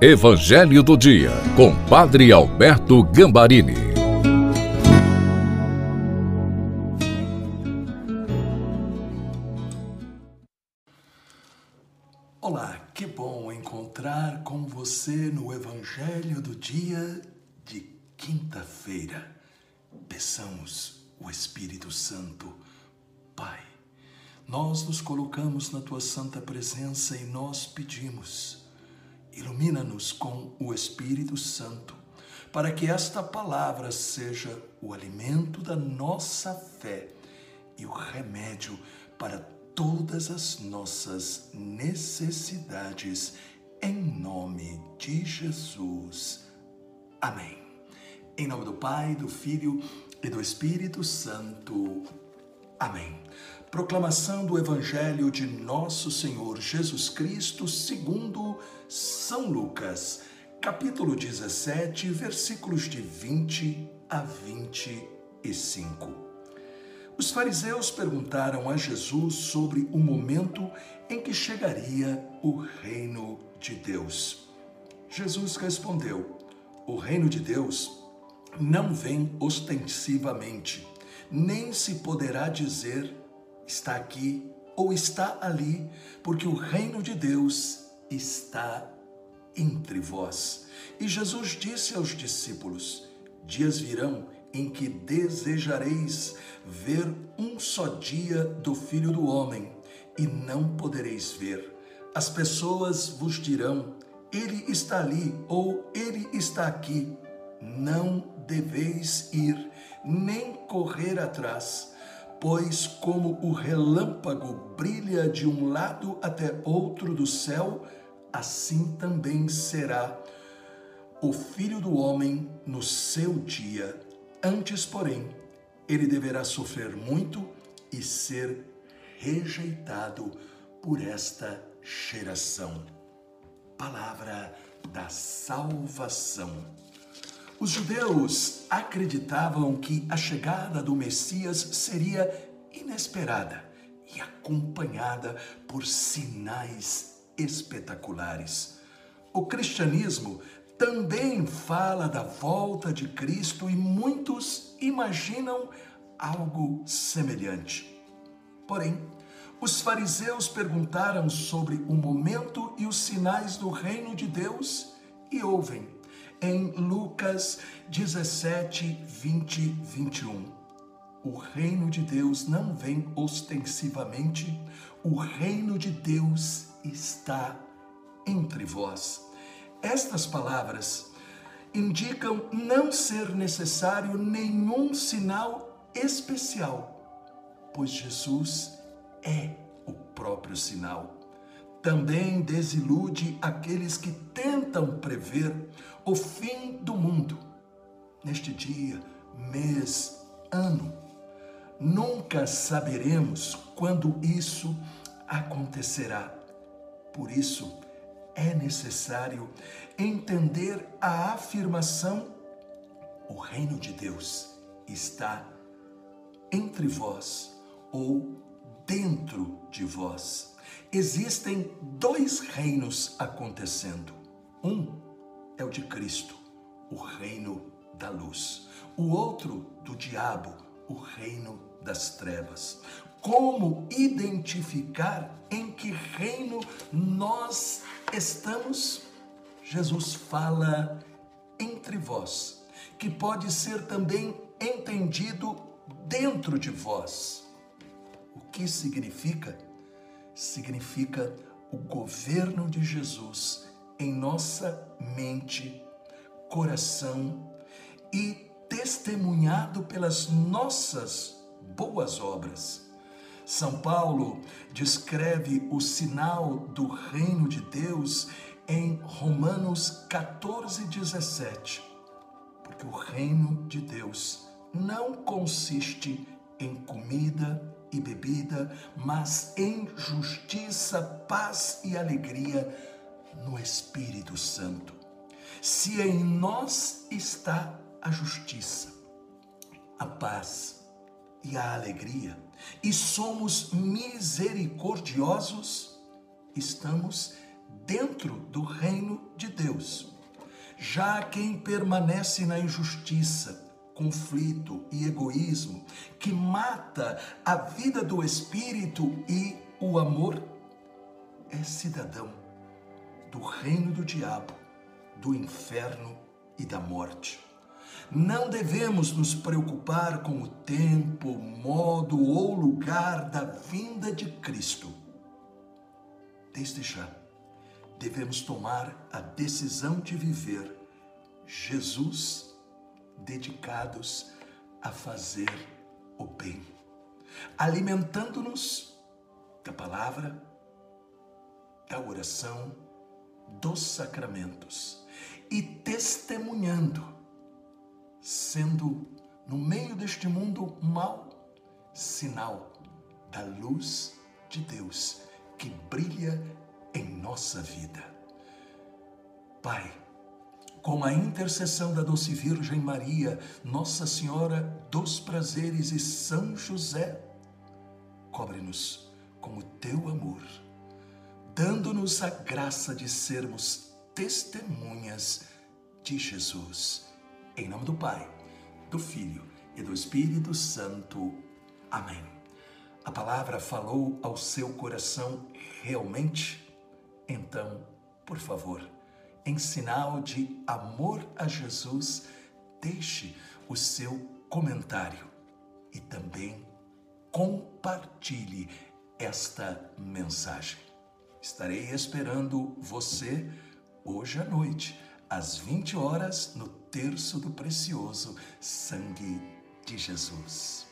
Evangelho do Dia, com Padre Alberto Gambarini. Olá, que bom encontrar com você no Evangelho do Dia de quinta-feira. Peçamos o Espírito Santo, Pai. Nós nos colocamos na tua santa presença e nós pedimos Ilumina-nos com o Espírito Santo, para que esta palavra seja o alimento da nossa fé e o remédio para todas as nossas necessidades, em nome de Jesus. Amém. Em nome do Pai, do Filho e do Espírito Santo. Amém. Proclamação do Evangelho de Nosso Senhor Jesus Cristo, segundo São Lucas, capítulo 17, versículos de 20 a 25. Os fariseus perguntaram a Jesus sobre o momento em que chegaria o reino de Deus. Jesus respondeu: O reino de Deus não vem ostensivamente, nem se poderá dizer está aqui ou está ali, porque o reino de Deus está entre vós. E Jesus disse aos discípulos: Dias virão em que desejareis ver um só dia do Filho do Homem, e não podereis ver. As pessoas vos dirão: Ele está ali ou Ele está aqui. Não deveis ir, nem correr atrás Pois, como o relâmpago brilha de um lado até outro do céu, assim também será o filho do homem no seu dia. Antes, porém, ele deverá sofrer muito e ser rejeitado por esta geração. Palavra da salvação. Os judeus acreditavam que a chegada do Messias seria inesperada e acompanhada por sinais espetaculares. O cristianismo também fala da volta de Cristo e muitos imaginam algo semelhante. Porém, os fariseus perguntaram sobre o momento e os sinais do reino de Deus e ouvem em Lucas 17, 20, 21. O reino de Deus não vem ostensivamente, o reino de Deus está entre vós. Estas palavras indicam não ser necessário nenhum sinal especial, pois Jesus é o próprio sinal também desilude aqueles que tentam prever o fim do mundo. Neste dia, mês, ano, nunca saberemos quando isso acontecerá. Por isso, é necessário entender a afirmação: o reino de Deus está entre vós ou dentro de vós existem dois reinos acontecendo. Um é o de Cristo, o reino da luz. O outro do diabo, o reino das trevas. Como identificar em que reino nós estamos? Jesus fala entre vós, que pode ser também entendido dentro de vós. O que significa? significa o governo de Jesus em nossa mente, coração e testemunhado pelas nossas boas obras. São Paulo descreve o sinal do reino de Deus em Romanos 14, 17. Porque o reino de Deus não consiste em comida e bebida, mas em justiça, paz e alegria no Espírito Santo. Se em nós está a justiça, a paz e a alegria, e somos misericordiosos, estamos dentro do reino de Deus. Já quem permanece na injustiça, conflito e egoísmo, que mata a vida do espírito e o amor, é cidadão do reino do diabo, do inferno e da morte. Não devemos nos preocupar com o tempo, modo ou lugar da vinda de Cristo. Desde já, devemos tomar a decisão de viver Jesus dedicados a fazer o bem, alimentando-nos da palavra, da oração, dos sacramentos e testemunhando, sendo no meio deste mundo mal sinal da luz de Deus que brilha em nossa vida. Pai, com a intercessão da doce Virgem Maria, Nossa Senhora dos Prazeres e São José, cobre-nos com o teu amor, dando-nos a graça de sermos testemunhas de Jesus. Em nome do Pai, do Filho e do Espírito Santo. Amém. A palavra falou ao seu coração realmente? Então, por favor, em sinal de amor a Jesus, deixe o seu comentário e também compartilhe esta mensagem. Estarei esperando você hoje à noite, às 20 horas, no terço do precioso sangue de Jesus.